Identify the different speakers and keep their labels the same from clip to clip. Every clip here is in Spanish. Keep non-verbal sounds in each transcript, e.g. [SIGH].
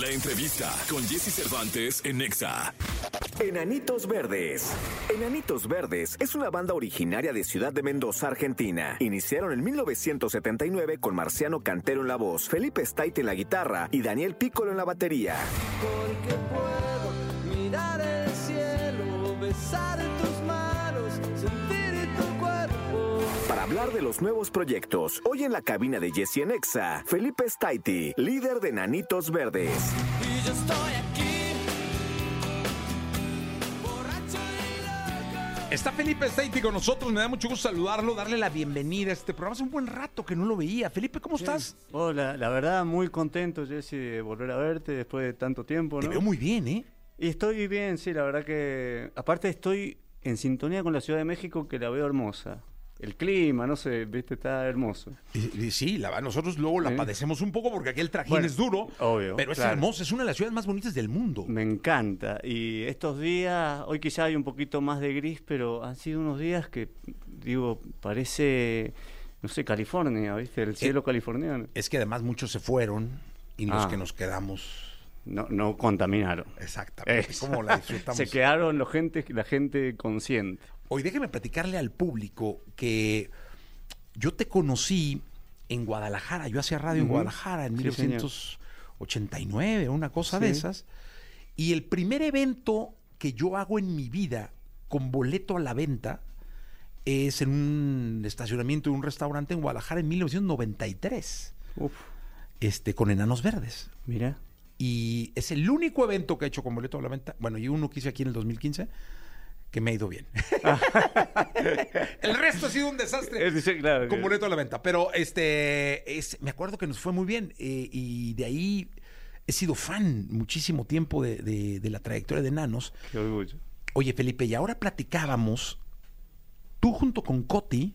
Speaker 1: La entrevista con Jesse Cervantes en Nexa.
Speaker 2: Enanitos Verdes. Enanitos Verdes es una banda originaria de Ciudad de Mendoza, Argentina. Iniciaron en 1979 con Marciano Cantero en la voz, Felipe Staite en la guitarra y Daniel Piccolo en la batería.
Speaker 3: Porque puedo
Speaker 2: hablar de los nuevos proyectos, hoy en la cabina de Jesse en Exa, Felipe Staiti, líder de Enanitos Verdes.
Speaker 3: Y yo estoy aquí.
Speaker 4: Está Felipe Steiti con nosotros, me da mucho gusto saludarlo, darle la bienvenida a este programa. Hace un buen rato que no lo veía. Felipe, ¿cómo estás?
Speaker 5: Hola, la verdad muy contento, Jesse, de volver a verte después de tanto tiempo,
Speaker 4: Te
Speaker 5: ¿no?
Speaker 4: veo muy bien, ¿eh?
Speaker 5: Y estoy bien, sí, la verdad que... Aparte estoy en sintonía con la Ciudad de México que la veo hermosa. El clima, no sé, viste, está hermoso.
Speaker 4: Y- y Sí, la, nosotros luego la padecemos un poco porque aquí el trajín
Speaker 5: Bueno,
Speaker 4: es duro.
Speaker 5: obvio,
Speaker 4: Pero es
Speaker 5: claro.
Speaker 4: hermosa, es una de las ciudades más bonitas del mundo.
Speaker 5: Me encanta. Y estos días, hoy quizá hay un poquito más de gris, pero han sido unos días que, digo, parece, no sé, California, ¿viste? El cielo californiano.
Speaker 4: Es que además muchos se fueron y los
Speaker 5: Ah.
Speaker 4: que nos quedamos.
Speaker 5: No, no contaminaron.
Speaker 4: Exactamente. ¿Cómo la [LAUGHS] disfrutamos?
Speaker 5: Se quedaron los gente, la gente consciente.
Speaker 4: Hoy déjeme platicarle al público que yo te conocí en Guadalajara. Yo hacía radio en. Guadalajara en
Speaker 5: Sí,
Speaker 4: 1989, una cosa de esas. Y el primer evento que yo hago en mi vida con boleto a la venta es en un estacionamiento de un restaurante en Guadalajara en 1993,
Speaker 5: Uf,
Speaker 4: este, con Enanos Verdes.
Speaker 5: mira.
Speaker 4: Y es el único evento que he hecho con boleto a la venta. Bueno, y uno que hice aquí en el 2015, que me ha ido bien. [LAUGHS] el resto ha sido un desastre.
Speaker 5: Es decir, claro,
Speaker 4: Con boleto a la venta. Pero este es, me acuerdo que nos fue muy bien. eh, y de ahí he sido fan muchísimo tiempo de, de- de la trayectoria de Enanos.
Speaker 5: Qué orgullo.
Speaker 4: Oye, Felipe, y ahora platicábamos. Tú junto con Coti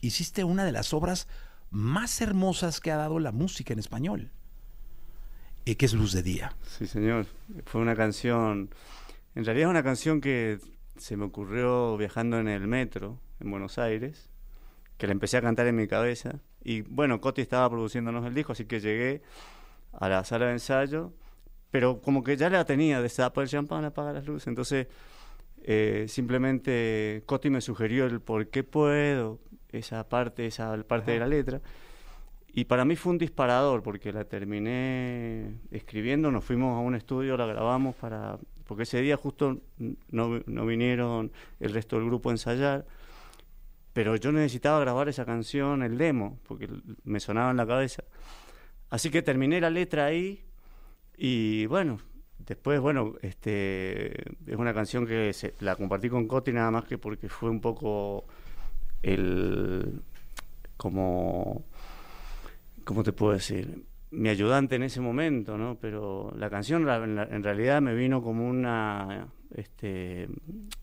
Speaker 4: hiciste una de las obras más hermosas que ha dado la música en español. eh, que es Luz de Día.
Speaker 5: Sí, señor. Fue una canción. En realidad es una canción que se me ocurrió viajando en el metro en Buenos Aires, que la empecé a cantar en mi cabeza. Y bueno, Coti estaba produciéndonos el disco, así que llegué a la sala de ensayo, pero como que ya la tenía, destapa el champán, apaga las luces. Entonces, eh, simplemente Coti me sugirió el por qué puedo, esa parte, esa parte de la letra. Y para mí fue un disparador porque la terminé escribiendo, nos fuimos a un estudio, la grabamos para porque ese día justo no, no vinieron el resto del grupo a ensayar, pero yo necesitaba grabar esa canción, el demo, porque me sonaba en la cabeza. Así que terminé la letra ahí y bueno, después, bueno, este es una canción que la compartí con Coti nada más que porque fue un poco el como ¿cómo te puedo decir? Mi ayudante en ese momento, ¿no? Pero la canción en, realidad me vino como una, este,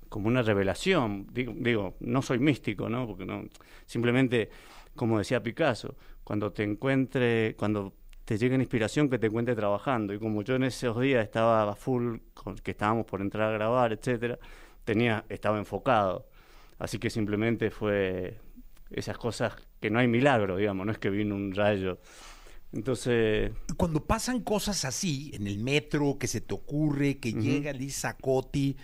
Speaker 5: como una revelación. Digo, no soy místico, ¿no? Porque no, simplemente, como decía Picasso, cuando te encuentre, cuando te llegue una inspiración que te encuentre trabajando. Y como yo en esos días estaba full, que estábamos por entrar a grabar, etcétera, tenía, estaba enfocado. Así que simplemente fue esas cosas que no hay milagro, digamos, no es que vino un rayo. Entonces,
Speaker 4: Cuando pasan cosas así, en el metro, que se te ocurre, que llega, le dices a Coti,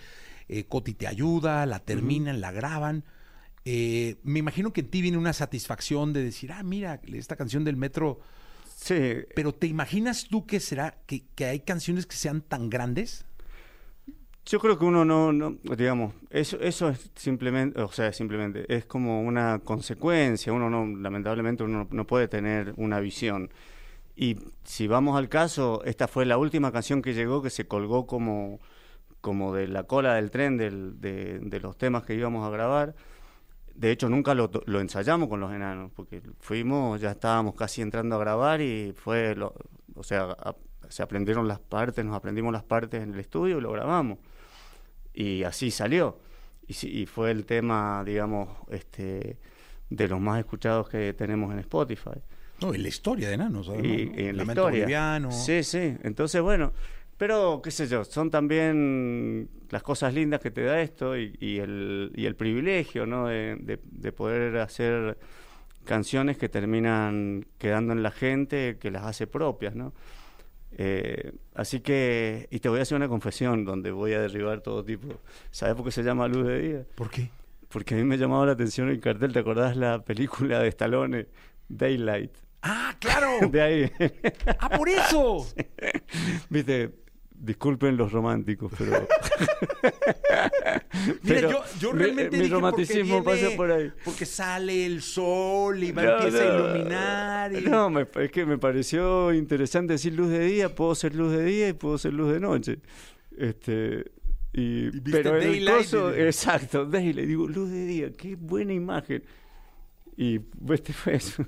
Speaker 4: eh, Coti te ayuda, la terminan, la graban. eh, me imagino que en ti viene una satisfacción de decir, ah, mira, esta canción del metro.
Speaker 5: sí,
Speaker 4: Pero ¿te imaginas tú que será que, que hay canciones que sean tan grandes?
Speaker 5: yo creo que uno no, no digamos, eso, eso es simplemente, o sea, simplemente, es como una consecuencia, uno no, lamentablemente uno no, no puede tener una visión. Y si vamos al caso, esta fue la última canción que llegó que se colgó como, como de la cola del tren de, los temas que íbamos a grabar. De hecho, nunca lo, lo ensayamos con los enanos, porque fuimos, ya estábamos casi entrando a grabar y fue, lo- o sea, se aprendieron las partes, nos aprendimos las partes en el estudio y lo grabamos. Y así salió. Y, y fue el tema, digamos, este, de los más escuchados que tenemos en Spotify.
Speaker 4: No, en la historia de Enanos. además,
Speaker 5: Y,
Speaker 4: ¿no?
Speaker 5: y en la
Speaker 4: Lamento
Speaker 5: historia.
Speaker 4: boliviano.
Speaker 5: Sí, sí. Entonces, bueno, pero qué sé yo, son también las cosas lindas que te da esto y, y el, y el privilegio, ¿no? De, de- de poder hacer canciones que terminan quedando en la gente, que las hace propias, ¿no? Eh, así que, y te voy a hacer una confesión donde voy a derribar todo tipo. ¿Sabes por qué se llama Luz de Día?
Speaker 4: ¿Por qué?
Speaker 5: Porque a mí me llamaba la atención el cartel. ¿Te acordás la película de Stallone, Daylight?
Speaker 4: Ah, claro. [LAUGHS]
Speaker 5: De ahí.
Speaker 4: ah, por eso. [LAUGHS]
Speaker 5: Viste, disculpen los románticos, pero. [LAUGHS]
Speaker 4: Mira,
Speaker 5: Pero
Speaker 4: yo, yo
Speaker 5: mi-
Speaker 4: realmente
Speaker 5: mi
Speaker 4: dije porque
Speaker 5: romanticismo
Speaker 4: viene-
Speaker 5: pasa por ahí.
Speaker 4: Porque sale el sol y va,
Speaker 5: No,
Speaker 4: empieza a
Speaker 5: no.
Speaker 4: iluminar. y-
Speaker 5: No, me- es que me pareció interesante decir luz de día, puedo ser luz de día y puedo ser luz de noche. Este, y,
Speaker 4: viste
Speaker 5: pero el coso,
Speaker 4: y-
Speaker 5: exacto, Daylight, digo, luz de día, qué buena imagen. Y [LAUGHS] este fue eso.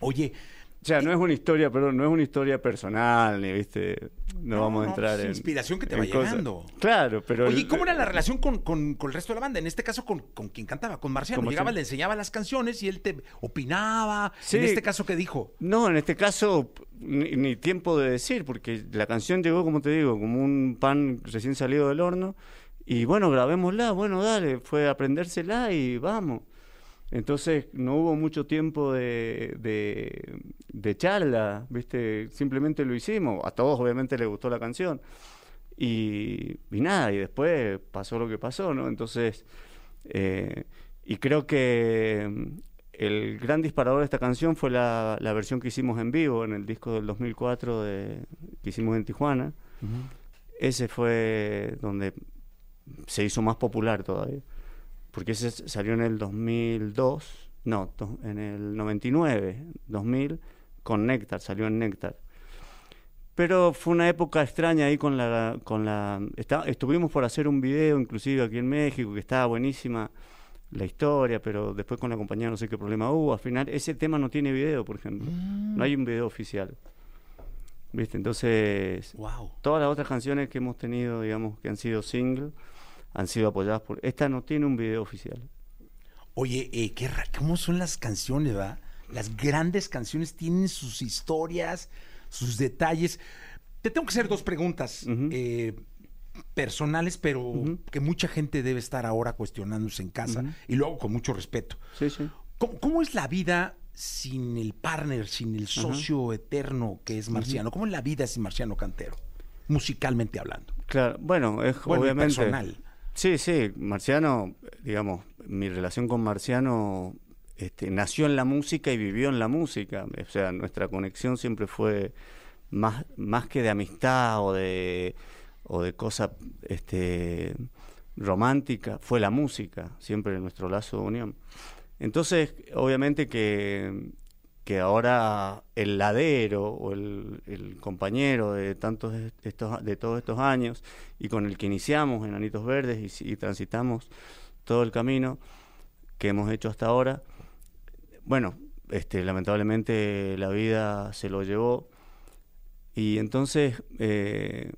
Speaker 4: Oye,
Speaker 5: o sea, no es una historia, perdón, no es una historia personal, ni viste, no,
Speaker 4: No,
Speaker 5: vamos a
Speaker 4: no,
Speaker 5: entrar
Speaker 4: pues,
Speaker 5: en
Speaker 4: inspiración que te va
Speaker 5: cosas.
Speaker 4: llegando.
Speaker 5: Claro, pero
Speaker 4: Oye, ¿y cómo era la relación con, con- con el resto de la banda? En este caso, con, con quien cantaba, con Marciano. Llegaba, le enseñaba las canciones y él te opinaba.
Speaker 5: Sí.
Speaker 4: En este caso, ¿qué dijo?
Speaker 5: No, en este caso ni, ni tiempo de decir, porque la canción llegó, como te digo, como un pan recién salido del horno. Y bueno, grabémosla, bueno, dale, fue aprendérsela y vamos. Entonces no hubo mucho tiempo de, de, de charla, ¿viste? Simplemente lo hicimos. A todos obviamente les gustó la canción. Y, y nada, y después pasó lo que pasó, ¿no? Entonces, eh, y creo que mm, el gran disparador de esta canción fue la, la versión que hicimos en vivo en el disco del 2004 de, que hicimos en Tijuana. Ese fue donde se hizo más popular todavía. Porque ese salió en el 2002, no, en el 99, 2000, con Néctar, salió en Néctar. Pero fue una época extraña ahí con la... Con la está- estuvimos por hacer un video, inclusive aquí en México, que estaba buenísima la historia, pero después con la compañía no sé qué problema hubo. Al final, ese tema no tiene video, por ejemplo. No hay un video oficial. ¿Viste? Entonces,
Speaker 4: Wow.
Speaker 5: todas las otras canciones que hemos tenido, digamos, que han sido single, han sido apoyadas por... Esta no tiene un video oficial.
Speaker 4: Oye, eh, qué ra- ¿cómo son las canciones, verdad? Las grandes canciones tienen sus historias, sus detalles. Te tengo que hacer dos preguntas eh, personales, pero que mucha gente debe estar ahora cuestionándose en casa y luego con mucho respeto.
Speaker 5: Sí, sí.
Speaker 4: ¿Cómo, cómo es la vida sin el partner, sin el socio eterno que es Marciano? ¿Cómo es la vida sin Marciano Cantero? Musicalmente hablando.
Speaker 5: Claro, bueno, es
Speaker 4: Bueno,
Speaker 5: obviamente...
Speaker 4: personal.
Speaker 5: Sí, sí, Marciano, digamos, mi relación con Marciano este, nació en la música y vivió en la música. O sea, nuestra conexión siempre fue más, más que de amistad o de, o de cosa este, romántica, fue la música, siempre nuestro lazo de unión. Entonces, obviamente que, que ahora el ladero o el, compañero de tantos estos, de todos estos años y con el que iniciamos en Anitos Verdes y transitamos todo el camino que hemos hecho hasta ahora, bueno, este, lamentablemente la vida se lo llevó. Y entonces eh,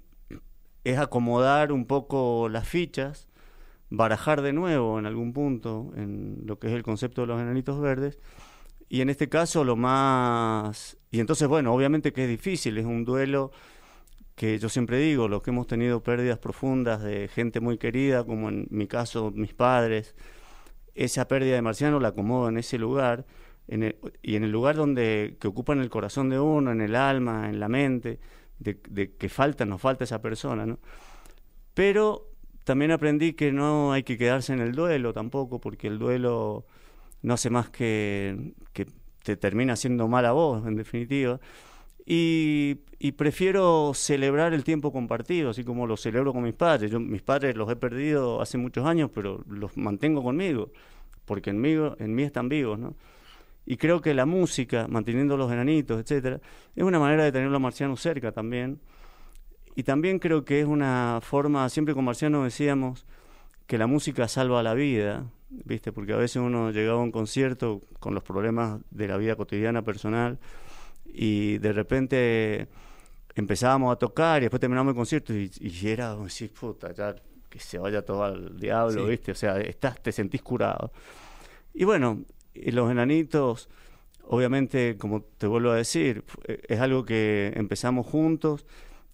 Speaker 5: es acomodar un poco las fichas, barajar de nuevo en algún punto en lo que es el concepto de los enanitos verdes y en este caso lo más... Y entonces, bueno, obviamente que es difícil, es un duelo que yo siempre digo, los que hemos tenido pérdidas profundas de gente muy querida, como en mi caso mis padres, esa pérdida de Marciano la acomodo en ese lugar, en el- y en el lugar donde que ocupa el corazón de uno, en el alma, en la mente, de, de que falta, nos falta esa persona, ¿no? Pero también aprendí que no hay que quedarse en el duelo tampoco, porque el duelo no hace más que, que te termina haciendo mal a vos, en definitiva. Y, prefiero celebrar el tiempo compartido, así como lo celebro con mis padres. Mis padres los he perdido hace muchos años, pero los mantengo conmigo, porque en mí, en mí están vivos, ¿no? Y creo que la música, manteniendo los enanitos, etcétera, es una manera de tenerlo a Marciano cerca también. Y también creo que es una forma, siempre con Marciano decíamos que la música salva la vida, ¿viste? Porque a veces uno llegaba a un concierto con los problemas de la vida cotidiana personal y de repente empezábamos a tocar y después terminamos el concierto y, y era decir, puta, ya que se vaya todo al diablo,
Speaker 4: Sí.
Speaker 5: ¿viste? O sea, estás, te sentís curado. Y bueno, y los enanitos, obviamente, como te vuelvo a decir, eh, es algo que empezamos juntos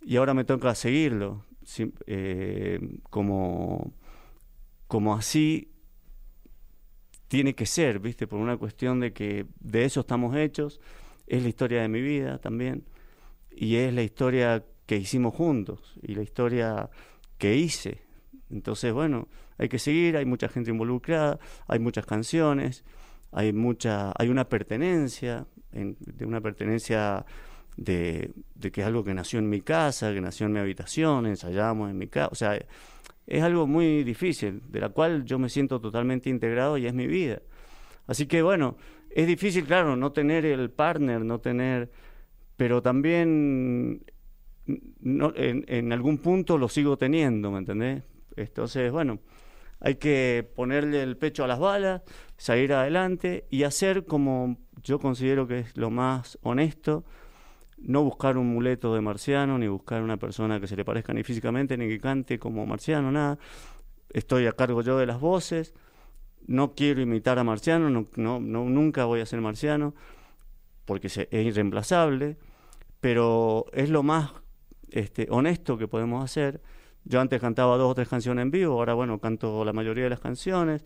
Speaker 5: y ahora me toca seguirlo. eh, como, como así tiene que ser, ¿viste? Por una cuestión de que de eso estamos hechos, es la historia de mi vida también. y es la historia que hicimos juntos y la historia que hice. Entonces, bueno, hay que seguir, hay mucha gente involucrada, hay muchas canciones, hay mucha, hay una pertenencia, en- de una pertenencia de, que es algo que nació en mi casa, que nació en mi habitación, ensayamos en mi casa, o sea, es algo muy difícil, de la cual yo me siento totalmente integrado y es mi vida. Así que bueno, es difícil, claro, no tener el partner, no tener, pero también no, en, en algún punto lo sigo teniendo, ¿me entendés? Entonces, bueno, hay que ponerle el pecho a las balas, salir adelante y hacer como yo considero que es lo más honesto, no buscar un muleto de marciano, ni buscar una persona que se le parezca ni físicamente, ni que cante como marciano, nada. Estoy a cargo yo de las voces, no quiero imitar a marciano, no, no, nunca voy a ser marciano, porque es irreemplazable, pero es lo más este, honesto que podemos hacer. Yo antes cantaba dos o tres canciones en vivo, ahora bueno, canto la mayoría de las canciones.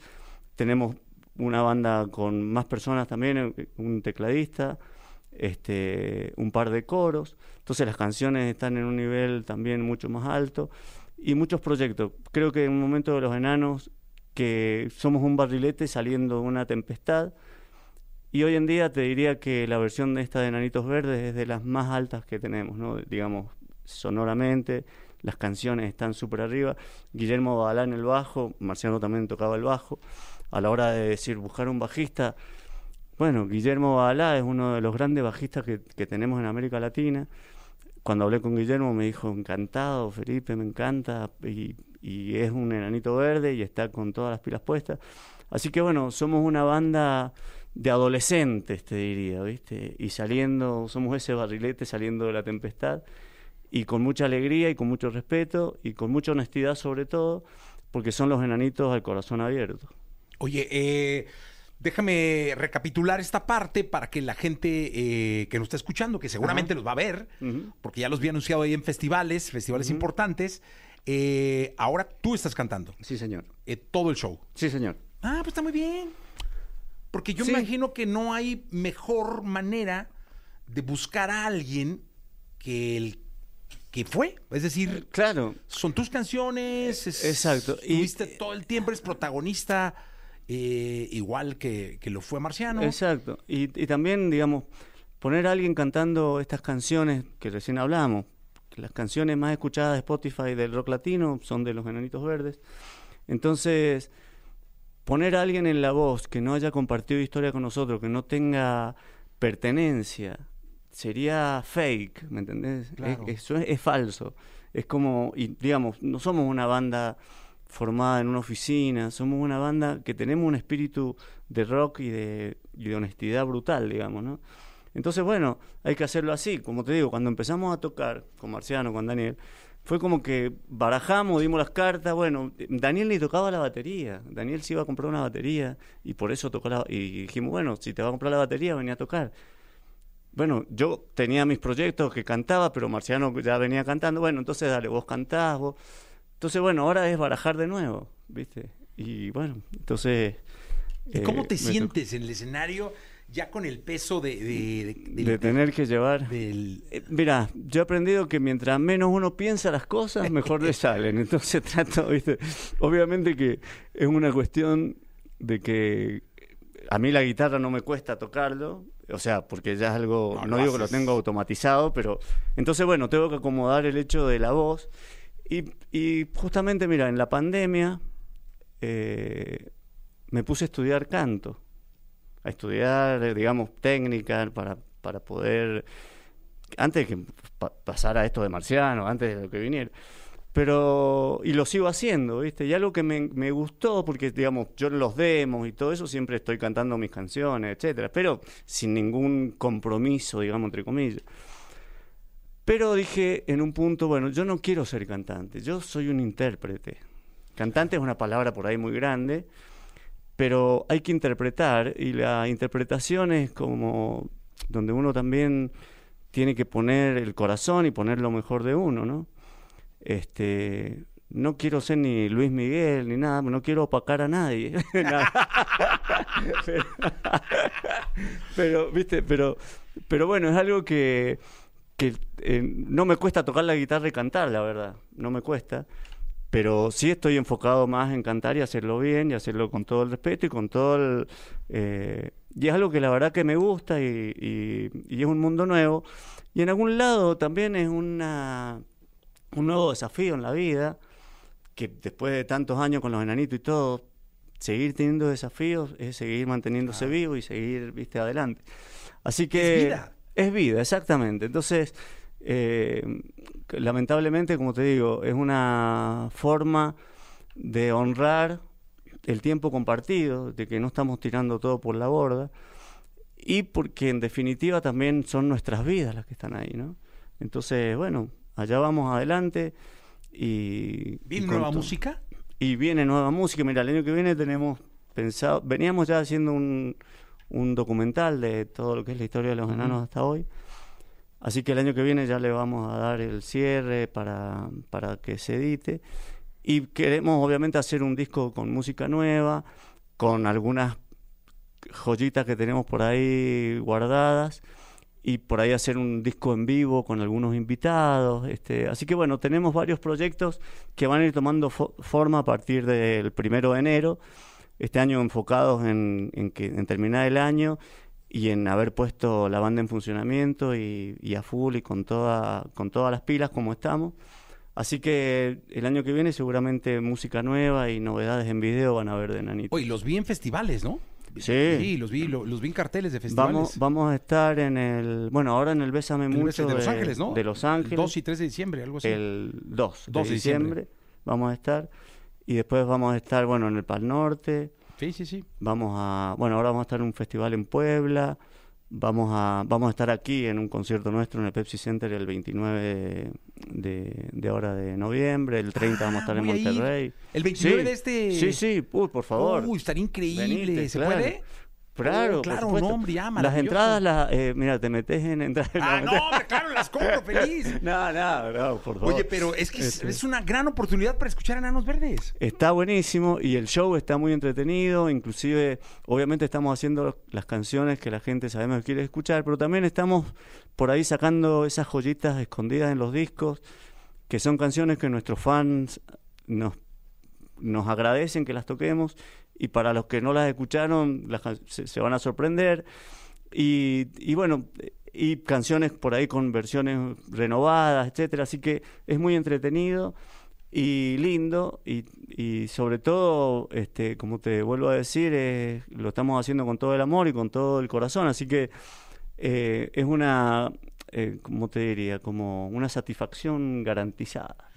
Speaker 5: Tenemos una banda con más personas también, eh, un tecladista, este, un par de coros. Entonces las canciones están en un nivel también mucho más alto y muchos proyectos. Creo que en un momento de los enanos que somos un barrilete saliendo de una tempestad y hoy en día te diría que la versión de esta de Enanitos Verdes es de las más altas que tenemos, ¿no? digamos, sonoramente, las canciones están súper arriba. Guillermo Badalá en el bajo, Marciano también tocaba el bajo. A la hora de decir buscar un bajista, bueno, Guillermo Badalá es uno de los grandes bajistas que, que tenemos en América Latina. Cuando hablé con Guillermo me dijo, encantado, Felipe, me encanta, y, y es un enanito verde y está con todas las pilas puestas. Así que bueno, somos una banda de adolescentes, te diría, ¿viste? Y saliendo, somos ese barrilete saliendo de la tempestad y con mucha alegría y con mucho respeto y con mucha honestidad sobre todo, porque son los enanitos al corazón abierto.
Speaker 4: Oye, eh, déjame recapitular esta parte para que la gente eh, que nos está escuchando, que seguramente los va a ver, porque ya los vi anunciado ahí en festivales, festivales importantes, eh, ahora tú estás cantando
Speaker 5: Sí, señor.
Speaker 4: eh, todo el show.
Speaker 5: Sí, señor.
Speaker 4: Ah, pues está muy bien. Porque yo
Speaker 5: Sí.
Speaker 4: me imagino que no hay mejor manera de buscar a alguien que el que fue. Es decir,
Speaker 5: Claro,
Speaker 4: son tus canciones. es-
Speaker 5: Exacto. Y-
Speaker 4: todo el tiempo, eres protagonista, eh, igual que, que lo fue Marciano.
Speaker 5: Exacto. Y, y también, digamos, poner a alguien cantando estas canciones que recién hablamos, que las canciones más escuchadas de Spotify del rock latino son de los Enanitos Verdes. Entonces, poner a alguien en la voz que no haya compartido historia con nosotros, que no tenga pertenencia, sería fake, ¿me entendés?
Speaker 4: Claro.
Speaker 5: Es- eso es, es falso. Es como, y digamos, no somos una banda formada en una oficina, somos una banda que tenemos un espíritu de rock y de, honestidad brutal, digamos, ¿no? Entonces, bueno, hay que hacerlo así. Como te digo, cuando empezamos a tocar con Marciano, con Daniel, fue como que barajamos, dimos las cartas. Bueno, Daniel ni tocaba la batería. Daniel se iba a comprar una batería y por eso tocó la. Y dijimos, bueno, si te va a comprar la batería, venía a tocar. Bueno, yo tenía mis proyectos que cantaba, pero Marciano ya venía cantando. Bueno, entonces dale, vos cantás, vos. Entonces, bueno, ahora es barajar de nuevo, ¿viste? Y bueno, entonces.
Speaker 4: ¿Y cómo
Speaker 5: eh,
Speaker 4: te sientes en el escenario ya con el peso de, de- de-
Speaker 5: tener que llevar.
Speaker 4: del-
Speaker 5: Eh, Mira, yo he aprendido que mientras menos uno piensa las cosas, mejor le [LAUGHS] salen. Entonces [LAUGHS] trato, ¿viste? Obviamente que es una cuestión de que a mí la guitarra no me cuesta tocarlo, o sea, porque ya es algo,
Speaker 4: No,
Speaker 5: digo que lo tengo automatizado, pero entonces, bueno, tengo que acomodar el hecho de la voz. Y, justamente, mira, en la pandemia eh, me puse a estudiar canto, a estudiar, eh, digamos, técnica para, para poder antes de que pa- pasara esto de Marciano, antes de lo que viniera. Pero, y lo sigo haciendo, ¿viste? Y algo que me, me gustó, porque, digamos, yo en los demos y todo eso siempre estoy cantando mis canciones, etcétera, pero sin ningún compromiso, digamos, entre comillas. Pero dije en un punto, bueno, yo no quiero ser cantante, yo soy un intérprete. Cantante es una palabra por ahí muy grande, pero hay que interpretar y la interpretación es como donde uno también tiene que poner el corazón y poner lo mejor de uno, ¿no? Este, no quiero ser ni Luis Miguel ni nada, no quiero opacar a nadie. [LAUGHS] [LAUGHS] Pero, pero, viste, pero, pero bueno, es algo que, que eh, no me cuesta tocar la guitarra y cantar, la verdad, no me cuesta. Pero sí estoy enfocado más en cantar y hacerlo bien y hacerlo con todo el respeto y con todo el... eh, y es algo que la verdad que me gusta y, y- y es un mundo nuevo. Y en algún lado también es una, un nuevo desafío en la vida, que después de tantos años con los enanitos y todo, seguir teniendo desafíos es seguir manteniéndose vivo y seguir, viste, adelante. Así que...
Speaker 4: Es vida.
Speaker 5: Es vida, exactamente. Entonces, eh, lamentablemente, como te digo, es una forma de honrar el tiempo compartido, de que no estamos tirando todo por la borda, y porque en definitiva también son nuestras vidas las que están ahí, ¿no? Entonces, bueno, allá vamos adelante y...
Speaker 4: ¿Viene
Speaker 5: y
Speaker 4: nueva música?
Speaker 5: y viene nueva música. Mira, el año que viene tenemos pensado, veníamos ya haciendo un, un documental de todo lo que es la historia de los enanos hasta hoy. Así que el año que viene ya le vamos a dar el cierre para, para que se edite. Y queremos obviamente hacer un disco con música nueva, con algunas joyitas que tenemos por ahí guardadas y por ahí hacer un disco en vivo con algunos invitados. Este, así que bueno, tenemos varios proyectos que van a ir tomando fo- forma a partir del primero de enero. Este año enfocados en, en, que, en terminar el año y en haber puesto la banda en funcionamiento y, y a full y con, toda, con todas las pilas como estamos. Así que el año que viene seguramente música nueva y novedades en video van a ver de Nanito.
Speaker 4: Oye, los vi en festivales, ¿no?
Speaker 5: Sí.
Speaker 4: Sí, los vi, lo- los vi en carteles de festivales.
Speaker 5: Vamos, vamos a estar en el, bueno, ahora en el Bésame
Speaker 4: El
Speaker 5: Mucho
Speaker 4: de Los Ángeles, ¿no?
Speaker 5: de Los
Speaker 4: El
Speaker 5: Ángeles.
Speaker 4: 2 y 3 de diciembre, algo así.
Speaker 5: el 2,
Speaker 4: 2
Speaker 5: de
Speaker 4: de diciembre.
Speaker 5: diciembre vamos a estar y después vamos a estar bueno en el Pal Norte
Speaker 4: Sí, sí, sí.
Speaker 5: vamos a bueno ahora vamos a estar en un festival en Puebla vamos a vamos a estar aquí en un concierto nuestro en el Pepsi Center el 29 de, de, ahora de noviembre el 30 vamos a estar en
Speaker 4: voy a ir.
Speaker 5: Monterrey
Speaker 4: El 29
Speaker 5: Sí,
Speaker 4: de este...
Speaker 5: sí sí uy, por favor
Speaker 4: Uy, estaría increíble. ¿Se
Speaker 5: claro.
Speaker 4: puede?
Speaker 5: Claro,
Speaker 4: Oh, claro,
Speaker 5: supuesto.
Speaker 4: no, hombre, ya,
Speaker 5: Las entradas, las, eh, mira, te metes en entrar.
Speaker 4: Ah, no, hombre, [LAUGHS] claro, las compro feliz. [LAUGHS]
Speaker 5: No, no, no, por favor.
Speaker 4: Oye, pero es que es,
Speaker 5: Este,
Speaker 4: es una gran oportunidad para escuchar Enanos Verdes.
Speaker 5: Está buenísimo y el show está muy entretenido, inclusive obviamente estamos haciendo las canciones que la gente sabemos que quiere escuchar, pero también estamos por ahí sacando esas joyitas escondidas en los discos, que son canciones que nuestros fans nos, nos agradecen que las toquemos y para los que no las escucharon las se, van a sorprender. Y, y bueno y canciones por ahí con versiones renovadas etcétera. Así que es muy entretenido y lindo y, sobre todo este como te vuelvo a decir eh, lo estamos haciendo con todo el amor y con todo el corazón. Así que eh, es una eh, como te diría como una satisfacción garantizada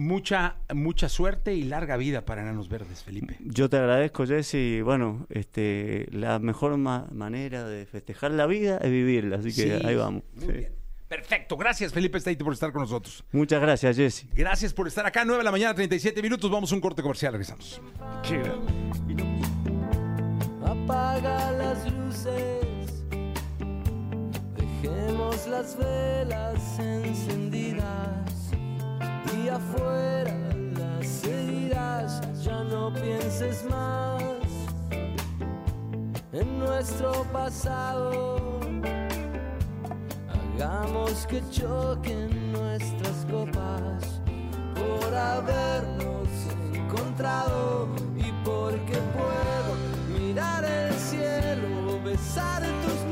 Speaker 4: Mucha, mucha suerte y larga vida para Enanos Verdes, Felipe.
Speaker 5: Yo te agradezco, Jesse. y Bueno, este, la mejor ma- manera de festejar la vida es vivirla, así que
Speaker 4: Sí,
Speaker 5: ahí vamos.
Speaker 4: muy
Speaker 5: sí.
Speaker 4: bien. Perfecto. Gracias, Felipe Steite, por estar con nosotros.
Speaker 5: Muchas gracias, Jesse.
Speaker 4: Gracias por estar acá. 9 de la mañana, 37 minutos. Vamos a un corte comercial. Regresamos.
Speaker 3: Apaga las luces, dejemos las velas encendidas afuera las heridas, ya no pienses más en nuestro pasado. Hagamos que choquen nuestras copas por habernos encontrado y porque puedo mirar el cielo, besar tus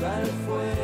Speaker 3: aviva el fuego